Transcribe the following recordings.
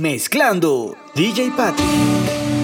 Mezclando DJ Patrick.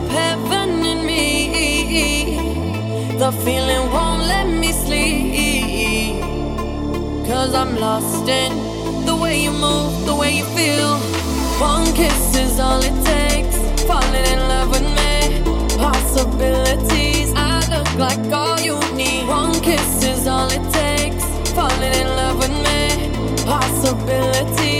up heaven in me. The feeling won't let me sleep. Cause I'm lost in the way you move, the way you feel. One kiss is all it takes. Falling in love with me. Possibilities. I look like all you need. One kiss is all it takes. Falling in love with me. Possibilities.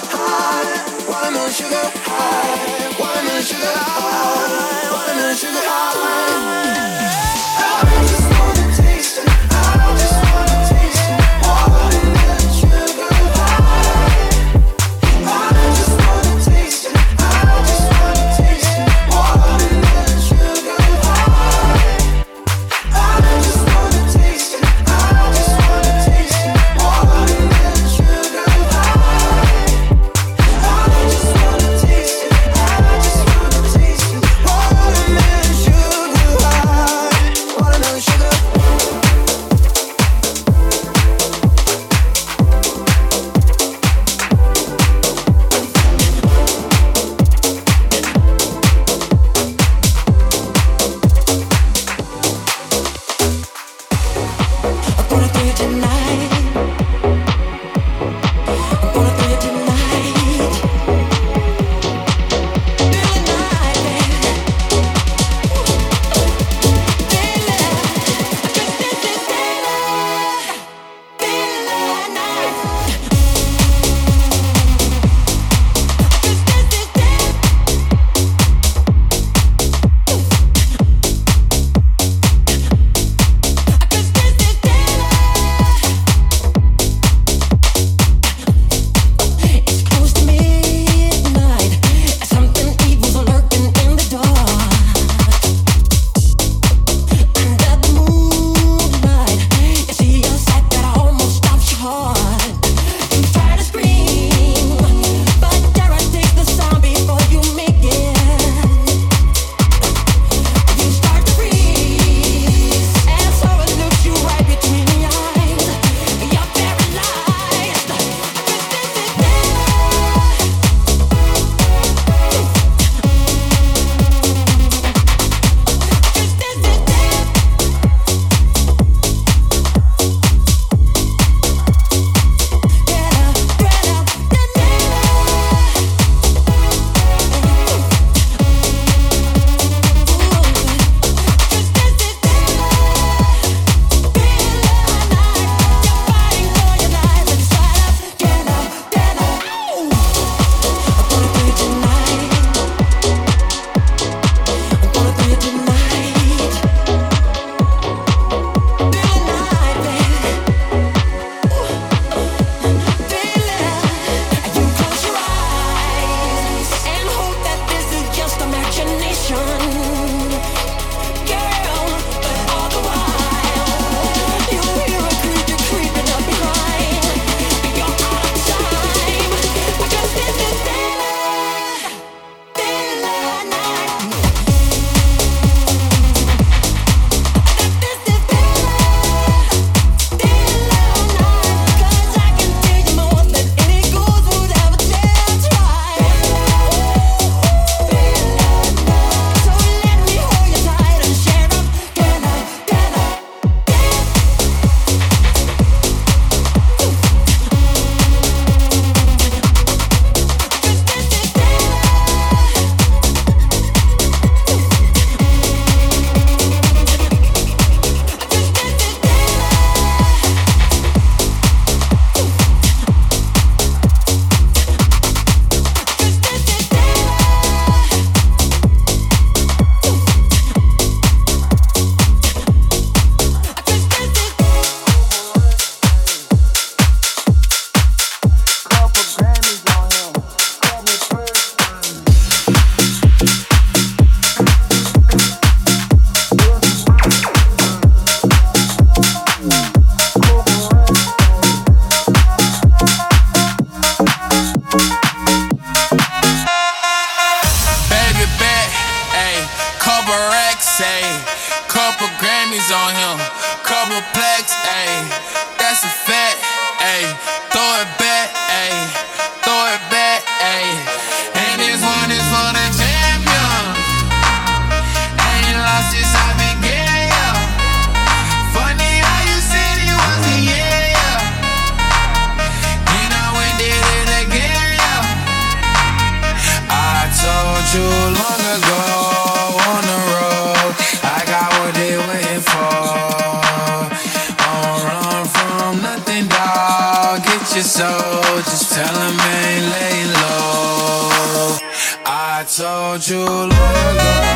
high? Why sugar you high? Why more you high? all, get your soul. Just tell him ain't laying low. I told you long ago.